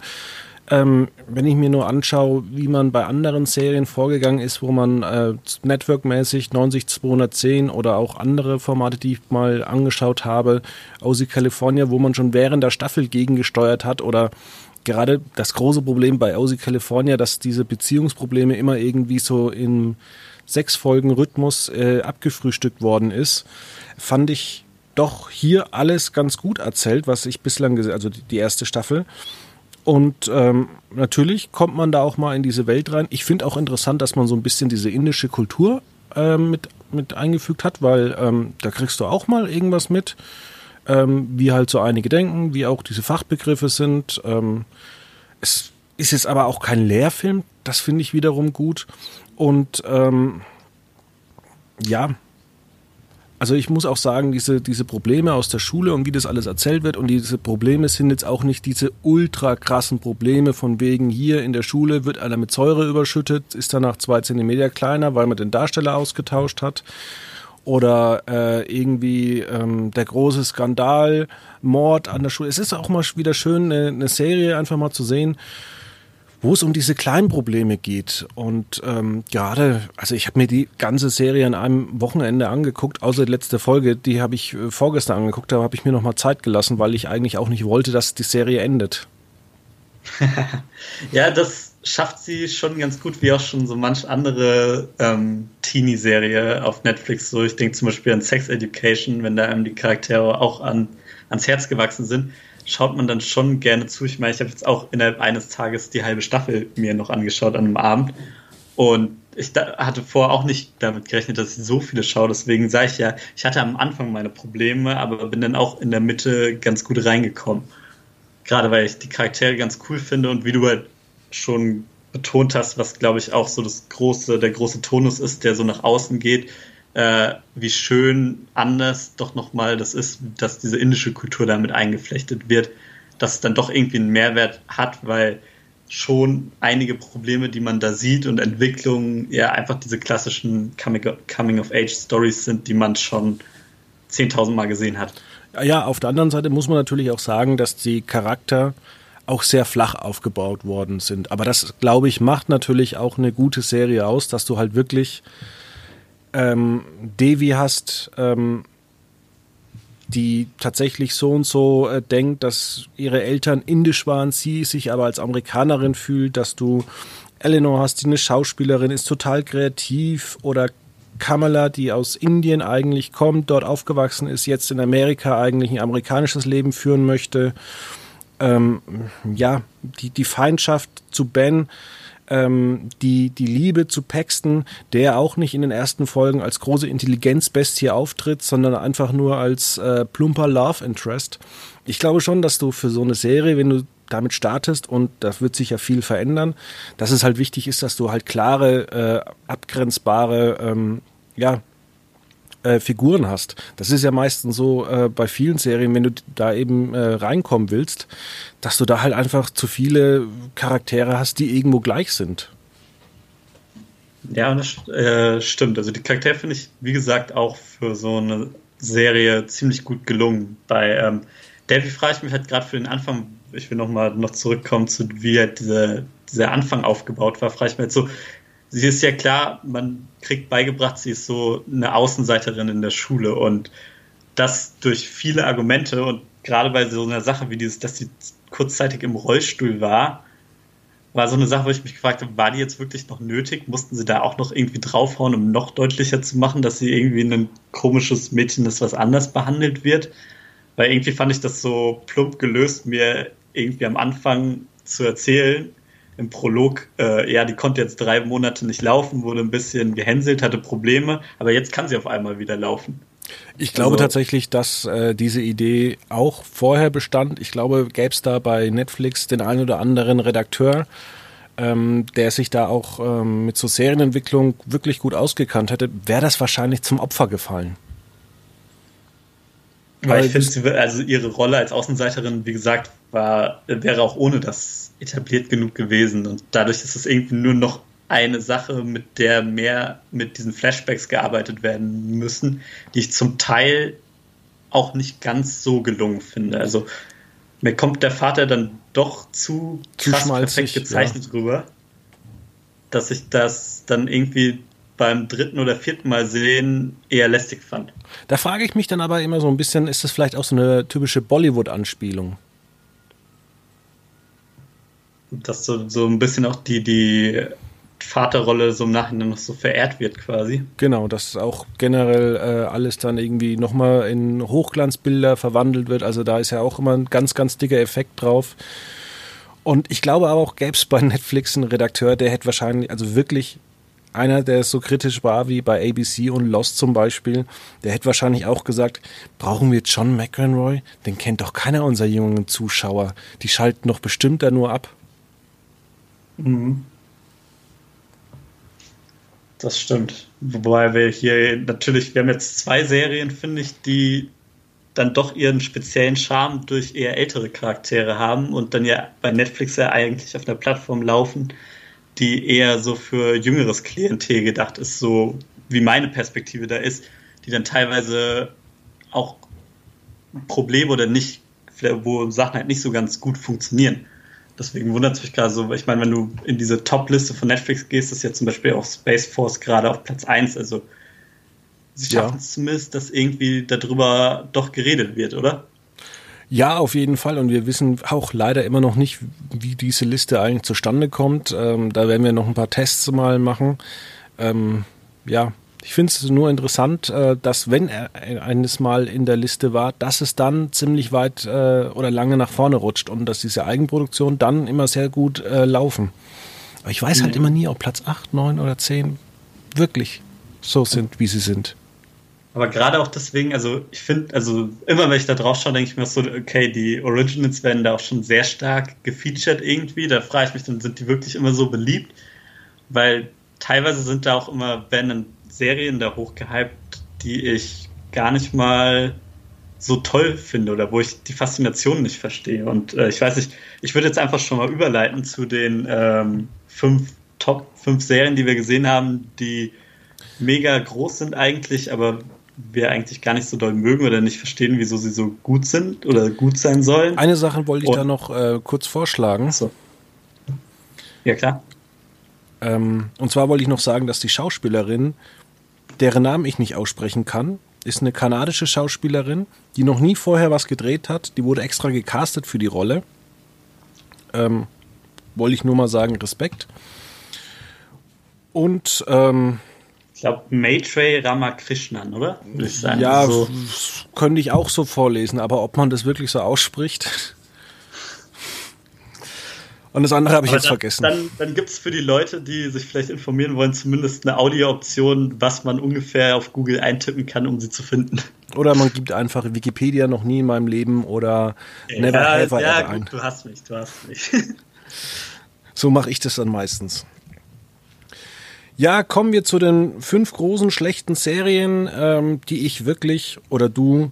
Ähm, wenn ich mir nur anschaue, wie man bei anderen Serien vorgegangen ist, wo man äh, networkmäßig 90210 oder auch andere Formate, die ich mal angeschaut habe, aus California, wo man schon während der Staffel gegengesteuert hat oder gerade das große Problem bei Aussie California, dass diese Beziehungsprobleme immer irgendwie so in sechs Folgen Rhythmus äh, abgefrühstückt worden ist, fand ich doch hier alles ganz gut erzählt, was ich bislang gesehen, also die erste Staffel. Und ähm, natürlich kommt man da auch mal in diese Welt rein. Ich finde auch interessant, dass man so ein bisschen diese indische Kultur äh, mit, mit eingefügt hat, weil ähm, da kriegst du auch mal irgendwas mit, ähm, wie halt so einige denken, wie auch diese Fachbegriffe sind. Ähm, es ist jetzt aber auch kein Lehrfilm, das finde ich wiederum gut. Und ähm, ja, also ich muss auch sagen, diese, diese Probleme aus der Schule und wie das alles erzählt wird und diese Probleme sind jetzt auch nicht diese ultra krassen Probleme von wegen hier in der Schule wird einer mit Säure überschüttet, ist danach zwei Zentimeter kleiner, weil man den Darsteller ausgetauscht hat oder äh, irgendwie ähm, der große Skandal, Mord an der Schule. Es ist auch mal wieder schön, eine, eine Serie einfach mal zu sehen, wo es um diese kleinen Probleme geht. Und ähm, gerade, also ich habe mir die ganze Serie an einem Wochenende angeguckt, außer die letzte Folge, die habe ich äh, vorgestern angeguckt, da habe ich mir nochmal Zeit gelassen, weil ich eigentlich auch nicht wollte, dass die Serie endet. ja, das schafft sie schon ganz gut, wie auch schon so manch andere ähm, Teenie-Serie auf Netflix. So, ich denke zum Beispiel an Sex Education, wenn da einem die Charaktere auch an, ans Herz gewachsen sind schaut man dann schon gerne zu. Ich meine, ich habe jetzt auch innerhalb eines Tages die halbe Staffel mir noch angeschaut an einem Abend. Und ich hatte vorher auch nicht damit gerechnet, dass ich so viele schaue. Deswegen sage ich ja, ich hatte am Anfang meine Probleme, aber bin dann auch in der Mitte ganz gut reingekommen. Gerade weil ich die Charaktere ganz cool finde und wie du halt schon betont hast, was glaube ich auch so das große, der große Tonus ist, der so nach außen geht, äh, wie schön anders doch nochmal das ist, dass diese indische Kultur damit eingeflechtet wird, dass es dann doch irgendwie einen Mehrwert hat, weil schon einige Probleme, die man da sieht und Entwicklungen ja einfach diese klassischen Coming-of-Age-Stories sind, die man schon 10.000 Mal gesehen hat. Ja, auf der anderen Seite muss man natürlich auch sagen, dass die Charakter auch sehr flach aufgebaut worden sind. Aber das, glaube ich, macht natürlich auch eine gute Serie aus, dass du halt wirklich ähm, Devi hast, ähm, die tatsächlich so und so äh, denkt, dass ihre Eltern indisch waren, sie sich aber als Amerikanerin fühlt, dass du Eleanor hast, die eine Schauspielerin ist, total kreativ oder Kamala, die aus Indien eigentlich kommt, dort aufgewachsen ist, jetzt in Amerika eigentlich ein amerikanisches Leben führen möchte. Ähm, ja, die, die Feindschaft zu Ben, ähm, die, die Liebe zu Paxton, der auch nicht in den ersten Folgen als große Intelligenzbestie auftritt, sondern einfach nur als äh, plumper Love Interest. Ich glaube schon, dass du für so eine Serie, wenn du damit startest und da wird sich ja viel verändern, dass es halt wichtig ist, dass du halt klare, äh, abgrenzbare, ähm, ja, äh, Figuren hast. Das ist ja meistens so äh, bei vielen Serien, wenn du da eben äh, reinkommen willst, dass du da halt einfach zu viele Charaktere hast, die irgendwo gleich sind. Ja, das äh, stimmt. Also die Charaktere finde ich, wie gesagt, auch für so eine Serie ziemlich gut gelungen. Bei ähm, Davy frage ich mich halt gerade für den Anfang, ich will nochmal noch zurückkommen zu wie halt dieser, dieser Anfang aufgebaut war, frage ich mich halt so, sie ist ja klar, man kriegt beigebracht, sie ist so eine Außenseiterin in der Schule und das durch viele Argumente und gerade bei so einer Sache wie dieses, dass sie kurzzeitig im Rollstuhl war, war so eine Sache, wo ich mich gefragt habe, war die jetzt wirklich noch nötig? Mussten sie da auch noch irgendwie draufhauen, um noch deutlicher zu machen, dass sie irgendwie ein komisches Mädchen ist, was anders behandelt wird? Weil irgendwie fand ich das so plump gelöst, mir irgendwie am Anfang zu erzählen, im Prolog, äh, ja, die konnte jetzt drei Monate nicht laufen, wurde ein bisschen gehänselt, hatte Probleme, aber jetzt kann sie auf einmal wieder laufen. Ich glaube also, tatsächlich, dass äh, diese Idee auch vorher bestand. Ich glaube, gäbe es da bei Netflix den einen oder anderen Redakteur, ähm, der sich da auch ähm, mit so Serienentwicklung wirklich gut ausgekannt hätte, wäre das wahrscheinlich zum Opfer gefallen. Weil ich finde, also ihre Rolle als Außenseiterin, wie gesagt, war, wäre auch ohne das etabliert genug gewesen. Und dadurch ist es irgendwie nur noch eine Sache, mit der mehr mit diesen Flashbacks gearbeitet werden müssen, die ich zum Teil auch nicht ganz so gelungen finde. Also mir kommt der Vater dann doch zu, zu krass perfekt gezeichnet ja. rüber, dass ich das dann irgendwie beim dritten oder vierten Mal sehen eher lästig fand. Da frage ich mich dann aber immer so ein bisschen, ist das vielleicht auch so eine typische Bollywood-Anspielung? Dass so, so ein bisschen auch die, die Vaterrolle so im Nachhinein noch so verehrt wird quasi. Genau, dass auch generell äh, alles dann irgendwie nochmal in Hochglanzbilder verwandelt wird. Also da ist ja auch immer ein ganz, ganz dicker Effekt drauf. Und ich glaube aber auch, gäbe es bei Netflix einen Redakteur, der hätte wahrscheinlich, also wirklich einer, der so kritisch war wie bei ABC und Lost zum Beispiel, der hätte wahrscheinlich auch gesagt, brauchen wir John McEnroy? Den kennt doch keiner unserer jungen Zuschauer. Die schalten doch bestimmt da nur ab. Mhm. Das stimmt. Wobei wir hier natürlich, wir haben jetzt zwei Serien, finde ich, die dann doch ihren speziellen Charme durch eher ältere Charaktere haben und dann ja bei Netflix ja eigentlich auf einer Plattform laufen, die eher so für jüngeres Klientel gedacht ist, so wie meine Perspektive da ist, die dann teilweise auch Probleme oder nicht, wo Sachen halt nicht so ganz gut funktionieren. Deswegen wundert es mich gerade so, ich meine, wenn du in diese Top-Liste von Netflix gehst, ist ja zum Beispiel auch Space Force gerade auf Platz 1. Also sie schaffen es ja. zumindest, dass irgendwie darüber doch geredet wird, oder? Ja, auf jeden Fall. Und wir wissen auch leider immer noch nicht, wie diese Liste eigentlich zustande kommt. Ähm, da werden wir noch ein paar Tests mal machen. Ähm, ja, ich finde es nur interessant, äh, dass wenn er eines Mal in der Liste war, dass es dann ziemlich weit äh, oder lange nach vorne rutscht und dass diese Eigenproduktionen dann immer sehr gut äh, laufen. Aber ich weiß halt immer nie, ob Platz 8, 9 oder 10 wirklich so sind, wie sie sind. Aber gerade auch deswegen, also ich finde, also immer wenn ich da drauf schaue, denke ich mir so, okay, die Originals werden da auch schon sehr stark gefeatured irgendwie. Da frage ich mich dann, sind die wirklich immer so beliebt? Weil teilweise sind da auch immer, wenn dann Serien da hochgehypt, die ich gar nicht mal so toll finde oder wo ich die Faszination nicht verstehe. Und äh, ich weiß nicht, ich würde jetzt einfach schon mal überleiten zu den ähm, fünf Top fünf Serien, die wir gesehen haben, die mega groß sind eigentlich, aber wir eigentlich gar nicht so doll mögen oder nicht verstehen, wieso sie so gut sind oder gut sein sollen. Eine Sache wollte ich Und, da noch äh, kurz vorschlagen. So. Ja, klar. Ähm, und zwar wollte ich noch sagen, dass die Schauspielerin, deren Namen ich nicht aussprechen kann, ist eine kanadische Schauspielerin, die noch nie vorher was gedreht hat. Die wurde extra gecastet für die Rolle. Ähm, wollte ich nur mal sagen, Respekt. Und ähm, glaube, Maitreyi Ramakrishnan, oder? Ja, so. könnte ich auch so vorlesen, aber ob man das wirklich so ausspricht. Und das andere habe ich Aber jetzt dann, vergessen. Dann, dann gibt es für die Leute, die sich vielleicht informieren wollen, zumindest eine Audio-Option, was man ungefähr auf Google eintippen kann, um sie zu finden. Oder man gibt einfach Wikipedia noch nie in meinem Leben oder Never ja, Ever ja, Ever gut, ein. Du hast mich, du hast mich. so mache ich das dann meistens. Ja, kommen wir zu den fünf großen schlechten Serien, ähm, die ich wirklich oder du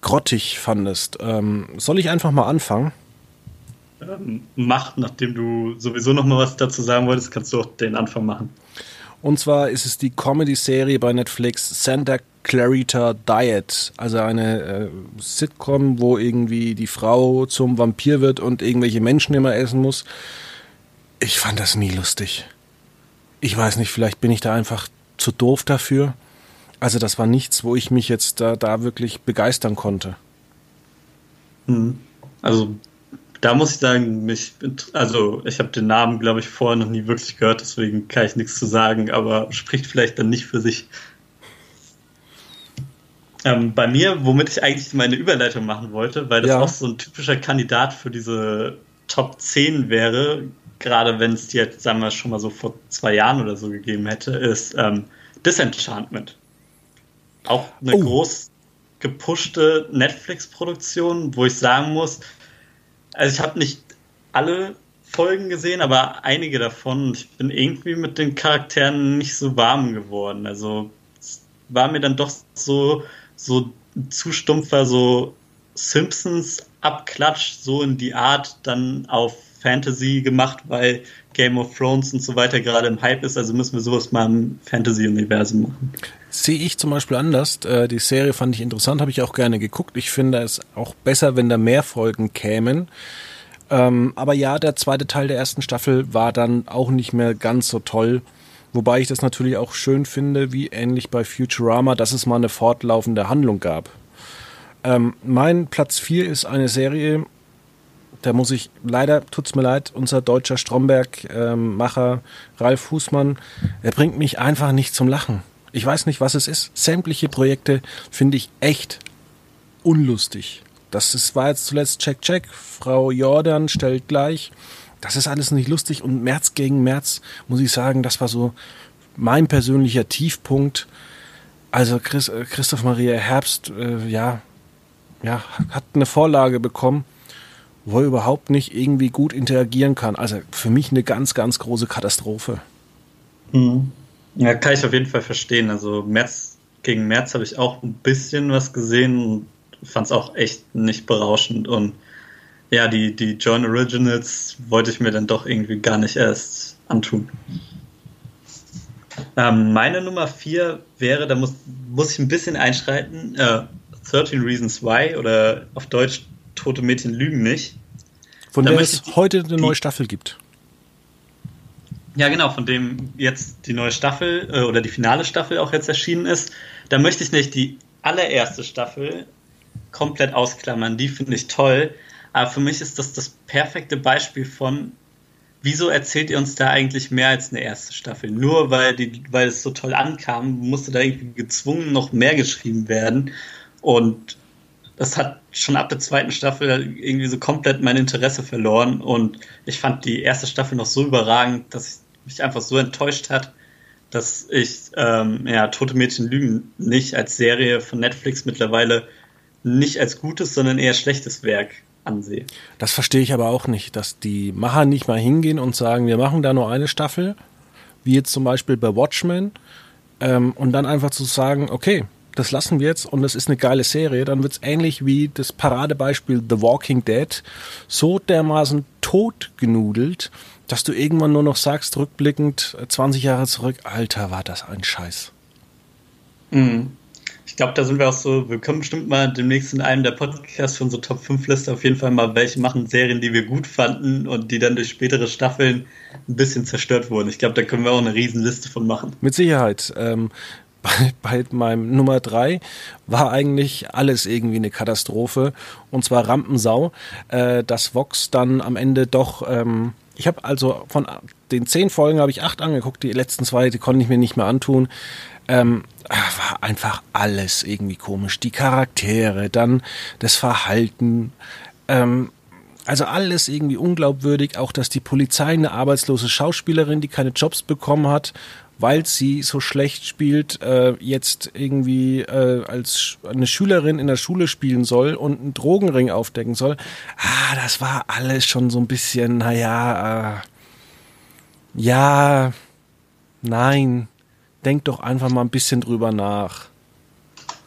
grottig fandest. Ähm, soll ich einfach mal anfangen? Ähm, macht, nachdem du sowieso noch mal was dazu sagen wolltest, kannst du auch den Anfang machen. Und zwar ist es die Comedy-Serie bei Netflix Santa Clarita Diet, also eine äh, Sitcom, wo irgendwie die Frau zum Vampir wird und irgendwelche Menschen immer essen muss. Ich fand das nie lustig. Ich weiß nicht, vielleicht bin ich da einfach zu doof dafür. Also das war nichts, wo ich mich jetzt da, da wirklich begeistern konnte. Hm. Also da muss ich sagen, mich, also ich habe den Namen, glaube ich, vorher noch nie wirklich gehört, deswegen kann ich nichts zu sagen, aber spricht vielleicht dann nicht für sich. Ähm, bei mir, womit ich eigentlich meine Überleitung machen wollte, weil das ja. auch so ein typischer Kandidat für diese Top 10 wäre, gerade wenn es die jetzt, sagen wir, schon mal so vor zwei Jahren oder so gegeben hätte, ist ähm, Disenchantment. Auch eine oh. groß gepushte Netflix-Produktion, wo ich sagen muss, also ich habe nicht alle Folgen gesehen, aber einige davon. Ich bin irgendwie mit den Charakteren nicht so warm geworden. Also es war mir dann doch so, so zu stumpfer, so Simpsons Abklatsch, so in die Art dann auf Fantasy gemacht, weil Game of Thrones und so weiter gerade im Hype ist. Also müssen wir sowas mal im Fantasy-Universum machen. Sehe ich zum Beispiel anders. Äh, die Serie fand ich interessant, habe ich auch gerne geguckt. Ich finde es auch besser, wenn da mehr Folgen kämen. Ähm, aber ja, der zweite Teil der ersten Staffel war dann auch nicht mehr ganz so toll. Wobei ich das natürlich auch schön finde, wie ähnlich bei Futurama, dass es mal eine fortlaufende Handlung gab. Ähm, mein Platz 4 ist eine Serie, da muss ich, leider tut's mir leid, unser deutscher Stromberg-Macher ähm, Ralf Fußmann, er bringt mich einfach nicht zum Lachen. Ich weiß nicht, was es ist. Sämtliche Projekte finde ich echt unlustig. Das ist, war jetzt zuletzt Check Check. Frau Jordan stellt gleich. Das ist alles nicht lustig. Und März gegen März, muss ich sagen, das war so mein persönlicher Tiefpunkt. Also Chris, äh, Christoph Maria Herbst, äh, ja, ja, hat eine Vorlage bekommen, wo er überhaupt nicht irgendwie gut interagieren kann. Also für mich eine ganz, ganz große Katastrophe. Mhm. Ja, kann ich auf jeden Fall verstehen. Also März gegen März habe ich auch ein bisschen was gesehen und fand es auch echt nicht berauschend. Und ja, die, die Join Originals wollte ich mir dann doch irgendwie gar nicht erst antun. Ähm, meine Nummer 4 wäre, da muss, muss ich ein bisschen einschreiten, äh, 13 Reasons Why oder auf Deutsch Tote Mädchen lügen nicht. Von da der es heute eine neue Staffel gibt. Ja, genau, von dem jetzt die neue Staffel äh, oder die finale Staffel auch jetzt erschienen ist. Da möchte ich nicht die allererste Staffel komplett ausklammern. Die finde ich toll. Aber für mich ist das das perfekte Beispiel von, wieso erzählt ihr uns da eigentlich mehr als eine erste Staffel? Nur weil, die, weil es so toll ankam, musste da irgendwie gezwungen noch mehr geschrieben werden. Und das hat schon ab der zweiten Staffel irgendwie so komplett mein Interesse verloren. Und ich fand die erste Staffel noch so überragend, dass ich mich einfach so enttäuscht hat, dass ich ähm, ja, Tote Mädchen lügen nicht als Serie von Netflix mittlerweile nicht als gutes, sondern eher schlechtes Werk ansehe. Das verstehe ich aber auch nicht, dass die Macher nicht mal hingehen und sagen, wir machen da nur eine Staffel, wie jetzt zum Beispiel bei Watchmen, ähm, und dann einfach zu sagen, okay, das lassen wir jetzt und das ist eine geile Serie, dann wird es ähnlich wie das Paradebeispiel The Walking Dead so dermaßen totgenudelt, dass du irgendwann nur noch sagst, rückblickend 20 Jahre zurück, Alter, war das ein Scheiß. Mhm. Ich glaube, da sind wir auch so, wir können bestimmt mal demnächst in einem der Podcasts von so Top 5 Liste auf jeden Fall mal welche machen, Serien, die wir gut fanden und die dann durch spätere Staffeln ein bisschen zerstört wurden. Ich glaube, da können wir auch eine Riesenliste von machen. Mit Sicherheit. Ähm, bei, bei meinem Nummer drei war eigentlich alles irgendwie eine Katastrophe und zwar Rampensau, äh, dass Vox dann am Ende doch ähm, ich habe also von den zehn Folgen habe ich acht angeguckt, die letzten zwei, die konnte ich mir nicht mehr antun. Ähm, war einfach alles irgendwie komisch. Die Charaktere, dann das Verhalten, ähm, also alles irgendwie unglaubwürdig. Auch, dass die Polizei eine arbeitslose Schauspielerin, die keine Jobs bekommen hat, weil sie so schlecht spielt, äh, jetzt irgendwie äh, als eine Schülerin in der Schule spielen soll und einen Drogenring aufdecken soll. Ah, das war alles schon so ein bisschen, naja, äh, ja, nein, denk doch einfach mal ein bisschen drüber nach.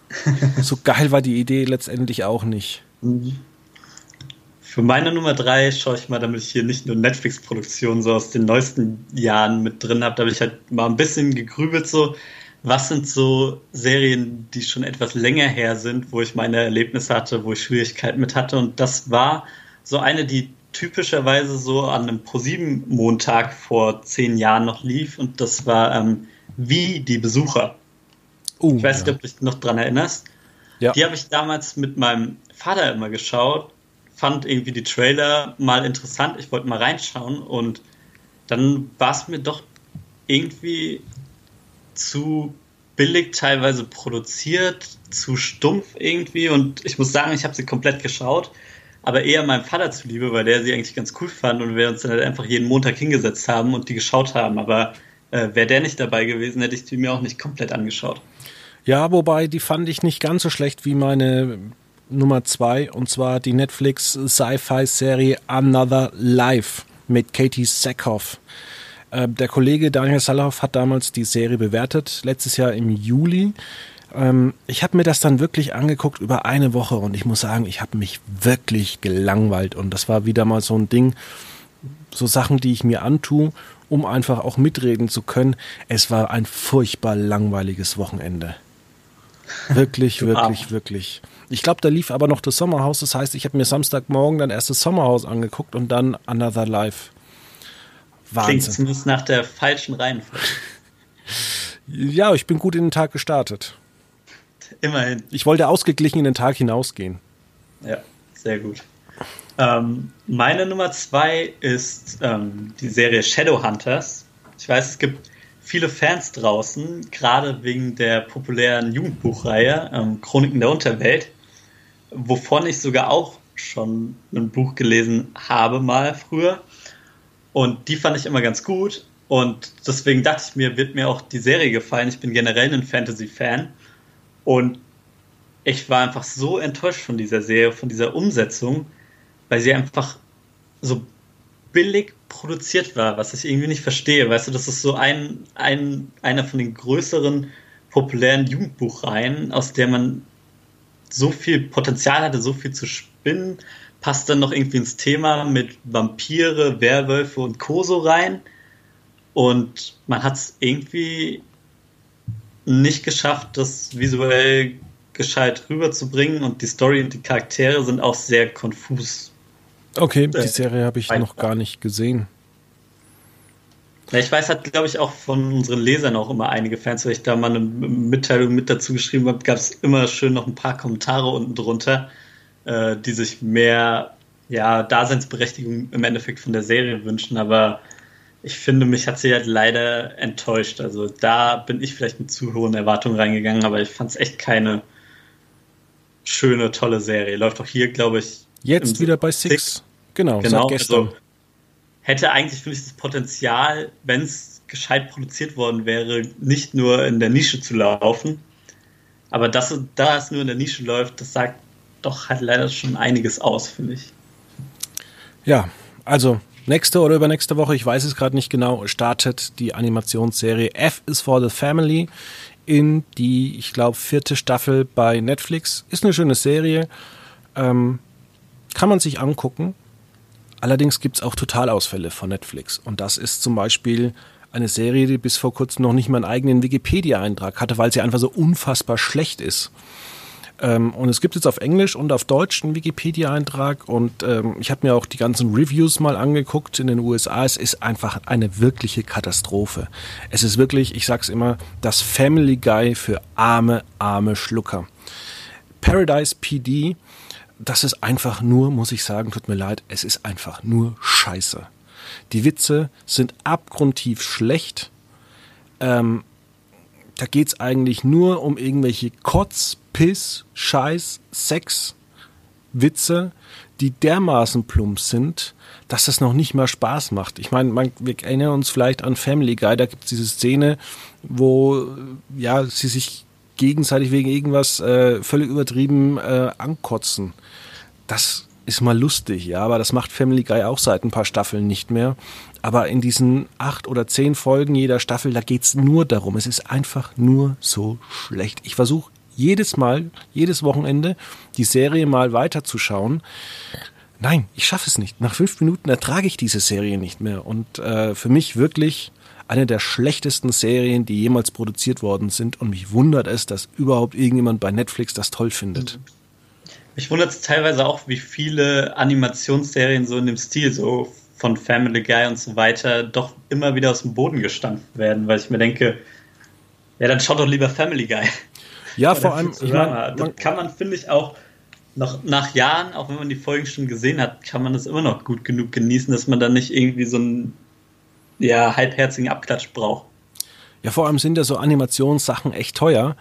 so geil war die Idee letztendlich auch nicht. Mhm. Für meine Nummer drei schaue ich mal, damit ich hier nicht nur Netflix-Produktionen so aus den neuesten Jahren mit drin habe, da habe ich halt mal ein bisschen gegrübelt, so, was sind so Serien, die schon etwas länger her sind, wo ich meine Erlebnisse hatte, wo ich Schwierigkeiten mit hatte. Und das war so eine, die typischerweise so an einem ProSieben-Montag vor zehn Jahren noch lief. Und das war ähm, Wie die Besucher. Uh, ich weiß ja. nicht, ob du dich noch dran erinnerst. Ja. Die habe ich damals mit meinem Vater immer geschaut fand irgendwie die Trailer mal interessant. Ich wollte mal reinschauen und dann war es mir doch irgendwie zu billig teilweise produziert, zu stumpf irgendwie und ich muss sagen, ich habe sie komplett geschaut, aber eher meinem Vater zuliebe, weil der sie eigentlich ganz cool fand und wir uns dann halt einfach jeden Montag hingesetzt haben und die geschaut haben, aber äh, wäre der nicht dabei gewesen, hätte ich die mir auch nicht komplett angeschaut. Ja, wobei die fand ich nicht ganz so schlecht wie meine Nummer zwei und zwar die Netflix Sci-Fi-Serie Another Life mit Katie Sackhoff. Äh, der Kollege Daniel Salhoff hat damals die Serie bewertet, letztes Jahr im Juli. Ähm, ich habe mir das dann wirklich angeguckt über eine Woche und ich muss sagen, ich habe mich wirklich gelangweilt und das war wieder mal so ein Ding, so Sachen, die ich mir antue, um einfach auch mitreden zu können. Es war ein furchtbar langweiliges Wochenende. Wirklich, wirklich, wirklich. Ich glaube, da lief aber noch das Sommerhaus. Das heißt, ich habe mir Samstagmorgen dann erst das Sommerhaus angeguckt und dann Another Life. Wahnsinn. Klingt zumindest nach der falschen Reihenfolge. ja, ich bin gut in den Tag gestartet. Immerhin. Ich wollte ausgeglichen in den Tag hinausgehen. Ja, sehr gut. Ähm, meine Nummer zwei ist ähm, die Serie Shadowhunters. Ich weiß, es gibt viele Fans draußen, gerade wegen der populären Jugendbuchreihe ähm, Chroniken der Unterwelt wovon ich sogar auch schon ein Buch gelesen habe, mal früher. Und die fand ich immer ganz gut. Und deswegen dachte ich mir, wird mir auch die Serie gefallen. Ich bin generell ein Fantasy-Fan. Und ich war einfach so enttäuscht von dieser Serie, von dieser Umsetzung, weil sie einfach so billig produziert war, was ich irgendwie nicht verstehe. Weißt du, das ist so ein, ein, einer von den größeren populären Jugendbuchreihen, aus der man so viel Potenzial hatte, so viel zu spinnen, passt dann noch irgendwie ins Thema mit Vampire, Werwölfe und Co. so rein. Und man hat es irgendwie nicht geschafft, das visuell gescheit rüberzubringen und die Story und die Charaktere sind auch sehr konfus. Okay, die äh, Serie habe ich noch gar nicht gesehen. Ja, ich weiß, hat, glaube ich, auch von unseren Lesern auch immer einige Fans, weil ich da mal eine Mitteilung mit dazu geschrieben habe, gab es immer schön noch ein paar Kommentare unten drunter, äh, die sich mehr ja, Daseinsberechtigung im Endeffekt von der Serie wünschen, aber ich finde, mich hat sie halt leider enttäuscht. Also da bin ich vielleicht mit zu hohen Erwartungen reingegangen, aber ich fand es echt keine schöne, tolle Serie. Läuft auch hier, glaube ich. Jetzt wieder bei Six. Six. Genau, genau, seit gestern. Also, hätte eigentlich, finde ich, das Potenzial, wenn es gescheit produziert worden wäre, nicht nur in der Nische zu laufen. Aber dass da es nur in der Nische läuft, das sagt doch halt leider schon einiges aus, finde ich. Ja, also nächste oder übernächste Woche, ich weiß es gerade nicht genau, startet die Animationsserie F is for the Family in die, ich glaube, vierte Staffel bei Netflix. Ist eine schöne Serie. Ähm, kann man sich angucken. Allerdings gibt es auch Totalausfälle von Netflix. Und das ist zum Beispiel eine Serie, die bis vor kurzem noch nicht mal einen eigenen Wikipedia-Eintrag hatte, weil sie einfach so unfassbar schlecht ist. Ähm, und es gibt jetzt auf Englisch und auf Deutsch einen Wikipedia-Eintrag. Und ähm, ich habe mir auch die ganzen Reviews mal angeguckt in den USA. Es ist einfach eine wirkliche Katastrophe. Es ist wirklich, ich sag's immer, das Family Guy für arme, arme Schlucker. Paradise PD das ist einfach nur, muss ich sagen, tut mir leid, es ist einfach nur Scheiße. Die Witze sind abgrundtief schlecht. Ähm, da geht's eigentlich nur um irgendwelche Kotz, Piss, Scheiß, Sex, Witze, die dermaßen plump sind, dass das noch nicht mal Spaß macht. Ich meine, wir erinnern uns vielleicht an Family Guy, da gibt es diese Szene, wo ja sie sich gegenseitig wegen irgendwas äh, völlig übertrieben äh, ankotzen. Das ist mal lustig, ja, aber das macht Family Guy auch seit ein paar Staffeln nicht mehr. Aber in diesen acht oder zehn Folgen jeder Staffel, da geht's nur darum. Es ist einfach nur so schlecht. Ich versuche jedes Mal, jedes Wochenende die Serie mal weiterzuschauen. Nein, ich schaffe es nicht. Nach fünf Minuten ertrage ich diese Serie nicht mehr. Und äh, für mich wirklich eine der schlechtesten Serien, die jemals produziert worden sind. Und mich wundert es, dass überhaupt irgendjemand bei Netflix das toll findet. Mich wundert es teilweise auch, wie viele Animationsserien so in dem Stil, so von Family Guy und so weiter, doch immer wieder aus dem Boden gestampft werden, weil ich mir denke, ja, dann schaut doch lieber Family Guy. Ja, vor allem, ich meine, das kann man, finde ich, auch noch nach Jahren, auch wenn man die Folgen schon gesehen hat, kann man das immer noch gut genug genießen, dass man dann nicht irgendwie so einen ja, halbherzigen Abklatsch braucht. Ja, vor allem sind ja so Animationssachen echt teuer.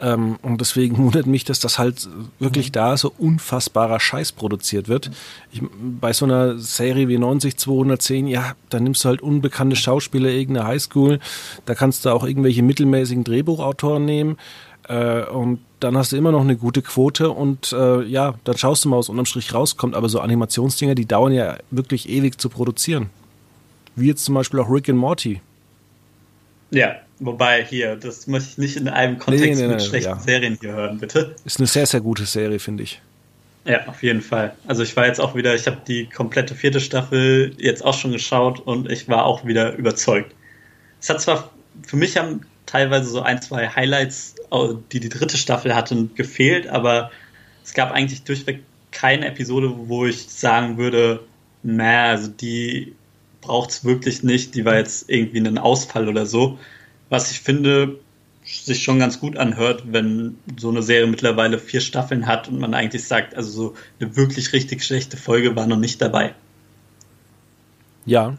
Ähm, und deswegen wundert mich, dass das halt wirklich mhm. da so unfassbarer Scheiß produziert wird. Ich, bei so einer Serie wie 90 210, ja, da nimmst du halt unbekannte Schauspieler irgendeine Highschool, da kannst du auch irgendwelche mittelmäßigen Drehbuchautoren nehmen äh, und dann hast du immer noch eine gute Quote und äh, ja, dann schaust du mal, was unterm Strich rauskommt. Aber so Animationsdinger, die dauern ja wirklich ewig zu produzieren. Wie jetzt zum Beispiel auch Rick and Morty. Ja, wobei hier, das möchte ich nicht in einem Kontext nee, nee, nee, mit schlechten ja. Serien hier hören, bitte. Ist eine sehr, sehr gute Serie, finde ich. Ja, auf jeden Fall. Also ich war jetzt auch wieder, ich habe die komplette vierte Staffel jetzt auch schon geschaut und ich war auch wieder überzeugt. Es hat zwar, für mich haben teilweise so ein, zwei Highlights, die die dritte Staffel hatten, gefehlt, aber es gab eigentlich durchweg keine Episode, wo ich sagen würde, naja, also die braucht es wirklich nicht, die war jetzt irgendwie ein Ausfall oder so. Was ich finde, sich schon ganz gut anhört, wenn so eine Serie mittlerweile vier Staffeln hat und man eigentlich sagt, also so eine wirklich richtig schlechte Folge war noch nicht dabei. Ja,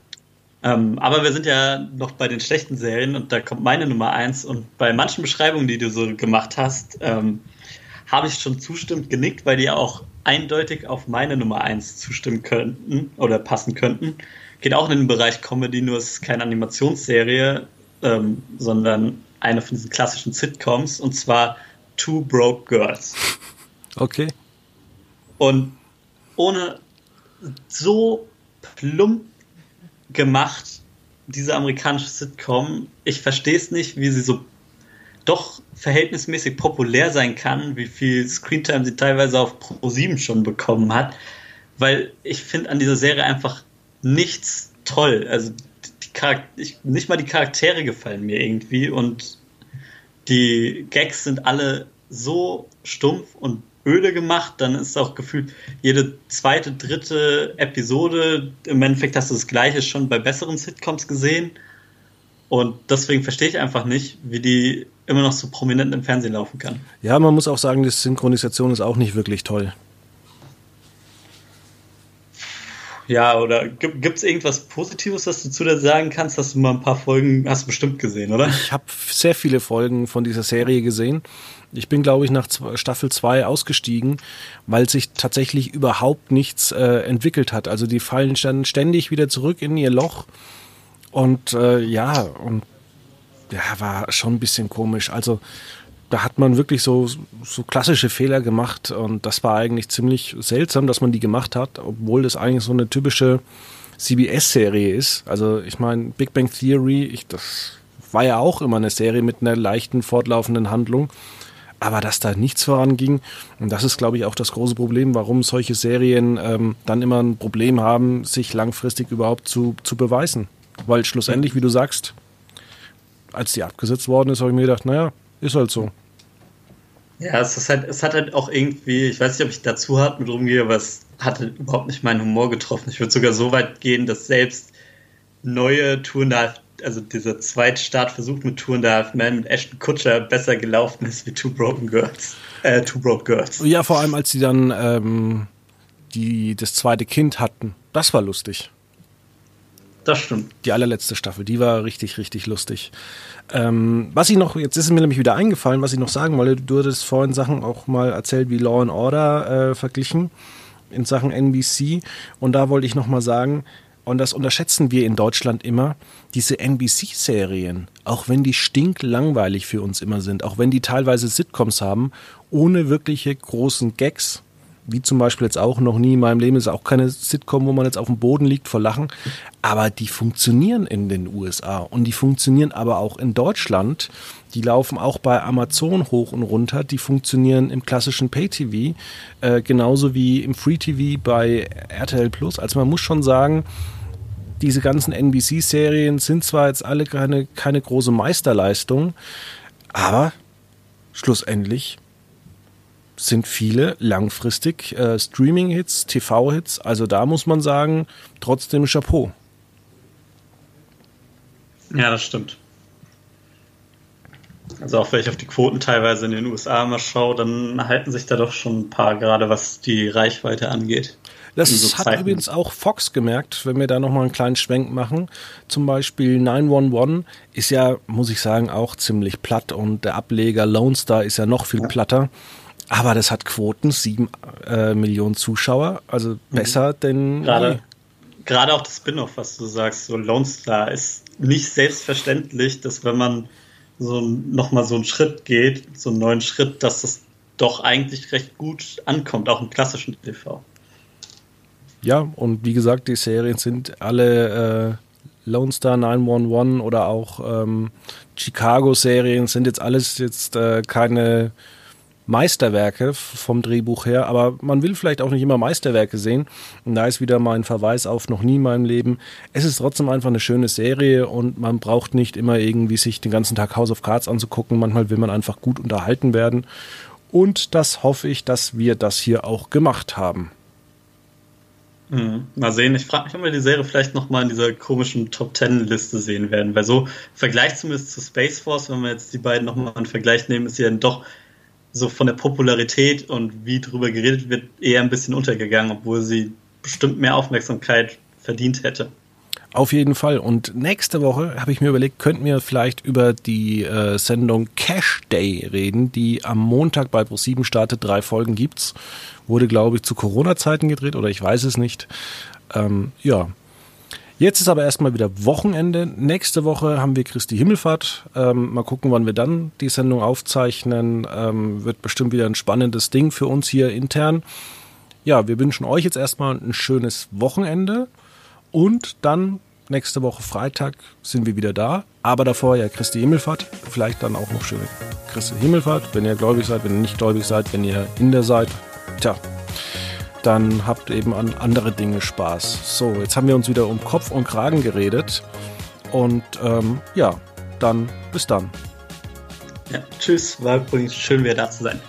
ähm, aber wir sind ja noch bei den schlechten Serien und da kommt meine Nummer eins. Und bei manchen Beschreibungen, die du so gemacht hast, ähm, habe ich schon zustimmend genickt, weil die auch eindeutig auf meine Nummer eins zustimmen könnten oder passen könnten. Geht auch in den Bereich Comedy, nur es ist keine Animationsserie, ähm, sondern eine von diesen klassischen Sitcoms und zwar Two Broke Girls. Okay. Und ohne so plump gemacht, diese amerikanische Sitcom. Ich verstehe es nicht, wie sie so doch verhältnismäßig populär sein kann, wie viel Screentime sie teilweise auf Pro7 schon bekommen hat, weil ich finde an dieser Serie einfach nichts toll. Also die ich, nicht mal die Charaktere gefallen mir irgendwie und die Gags sind alle so stumpf und öde gemacht, dann ist auch gefühlt jede zweite, dritte Episode, im Endeffekt hast du das gleiche schon bei besseren Sitcoms gesehen. Und deswegen verstehe ich einfach nicht, wie die immer noch so prominent im Fernsehen laufen kann. Ja, man muss auch sagen, die Synchronisation ist auch nicht wirklich toll. Ja, oder gibt es irgendwas Positives, was du zu dir sagen kannst? Hast du mal ein paar Folgen, hast bestimmt gesehen, oder? Ich habe sehr viele Folgen von dieser Serie gesehen. Ich bin, glaube ich, nach Staffel 2 ausgestiegen, weil sich tatsächlich überhaupt nichts äh, entwickelt hat. Also die fallen dann ständig wieder zurück in ihr Loch. Und äh, ja, und ja, war schon ein bisschen komisch. Also da hat man wirklich so, so klassische Fehler gemacht und das war eigentlich ziemlich seltsam, dass man die gemacht hat, obwohl das eigentlich so eine typische CBS-Serie ist. Also ich meine, Big Bang Theory, ich, das war ja auch immer eine Serie mit einer leichten fortlaufenden Handlung, aber dass da nichts voranging und das ist, glaube ich, auch das große Problem, warum solche Serien ähm, dann immer ein Problem haben, sich langfristig überhaupt zu, zu beweisen. Weil schlussendlich, wie du sagst, als die abgesetzt worden ist, habe ich mir gedacht, naja, ist halt so. Ja, es, ist halt, es hat halt auch irgendwie, ich weiß nicht, ob ich dazu hart mit rumgehe, aber es hat halt überhaupt nicht meinen Humor getroffen. Ich würde sogar so weit gehen, dass selbst neue Tour and also dieser Zweitstartversuch mit Tour and a Half Man mit Ashton Kutscher besser gelaufen ist wie Two Broken Girls. Äh, Two Broke Girls. Ja, vor allem als sie dann ähm, die, das zweite Kind hatten. Das war lustig. Das stimmt. Die allerletzte Staffel, die war richtig, richtig lustig. Ähm, was ich noch, jetzt ist mir nämlich wieder eingefallen, was ich noch sagen wollte, du hattest vorhin Sachen auch mal erzählt, wie Law and Order äh, verglichen in Sachen NBC. Und da wollte ich noch mal sagen, und das unterschätzen wir in Deutschland immer, diese NBC-Serien, auch wenn die stinklangweilig für uns immer sind, auch wenn die teilweise Sitcoms haben, ohne wirkliche großen Gags, wie zum Beispiel jetzt auch noch nie in meinem Leben, ist auch keine Sitcom, wo man jetzt auf dem Boden liegt vor Lachen, aber die funktionieren in den USA und die funktionieren aber auch in Deutschland. Die laufen auch bei Amazon hoch und runter, die funktionieren im klassischen Pay-TV, äh, genauso wie im Free-TV bei RTL Plus. Also man muss schon sagen, diese ganzen NBC-Serien sind zwar jetzt alle keine, keine große Meisterleistung, aber schlussendlich sind viele langfristig äh, Streaming-Hits, TV-Hits. Also da muss man sagen, trotzdem Chapeau. Ja, das stimmt. Also auch wenn ich auf die Quoten teilweise in den USA mal schaue, dann halten sich da doch schon ein paar, gerade was die Reichweite angeht. Das so hat Zeiten. übrigens auch Fox gemerkt, wenn wir da nochmal einen kleinen Schwenk machen. Zum Beispiel 911 ist ja, muss ich sagen, auch ziemlich platt und der Ableger Lone Star ist ja noch viel ja. platter. Aber das hat Quoten, sieben äh, Millionen Zuschauer, also mhm. besser mhm. denn. Gerade, gerade auch das Spin-off, was du sagst, so Lone Star ist nicht selbstverständlich, dass wenn man so nochmal so einen Schritt geht, so einen neuen Schritt, dass das doch eigentlich recht gut ankommt, auch im klassischen TV. Ja, und wie gesagt, die Serien sind alle äh, Lone Star 911 oder auch ähm, Chicago-Serien sind jetzt alles jetzt äh, keine Meisterwerke vom Drehbuch her, aber man will vielleicht auch nicht immer Meisterwerke sehen. Und da ist wieder mein Verweis auf noch nie in meinem Leben. Es ist trotzdem einfach eine schöne Serie und man braucht nicht immer irgendwie sich den ganzen Tag House of Cards anzugucken. Manchmal will man einfach gut unterhalten werden. Und das hoffe ich, dass wir das hier auch gemacht haben. Mhm. Mal sehen, ich frage mich, ob wir die Serie vielleicht nochmal in dieser komischen Top Ten Liste sehen werden, weil so im Vergleich zumindest zu Space Force, wenn wir jetzt die beiden nochmal in Vergleich nehmen, ist sie dann doch so von der Popularität und wie drüber geredet wird, eher ein bisschen untergegangen, obwohl sie bestimmt mehr Aufmerksamkeit verdient hätte. Auf jeden Fall. Und nächste Woche habe ich mir überlegt, könnten wir vielleicht über die äh, Sendung Cash Day reden, die am Montag bei Pro7 startet. Drei Folgen gibt's. Wurde, glaube ich, zu Corona-Zeiten gedreht oder ich weiß es nicht. Ähm, ja, Jetzt ist aber erstmal wieder Wochenende. Nächste Woche haben wir Christi Himmelfahrt. Ähm, mal gucken, wann wir dann die Sendung aufzeichnen. Ähm, wird bestimmt wieder ein spannendes Ding für uns hier intern. Ja, wir wünschen euch jetzt erstmal ein schönes Wochenende und dann nächste Woche Freitag sind wir wieder da. Aber davor ja Christi Himmelfahrt. Vielleicht dann auch noch schöne Christi Himmelfahrt, wenn ihr gläubig seid, wenn ihr nicht gläubig seid, wenn ihr in der seid. Tja, dann habt eben an andere Dinge Spaß. So, jetzt haben wir uns wieder um Kopf und Kragen geredet. Und ähm, ja, dann bis dann. Ja, tschüss, war übrigens schön, wieder da zu sein.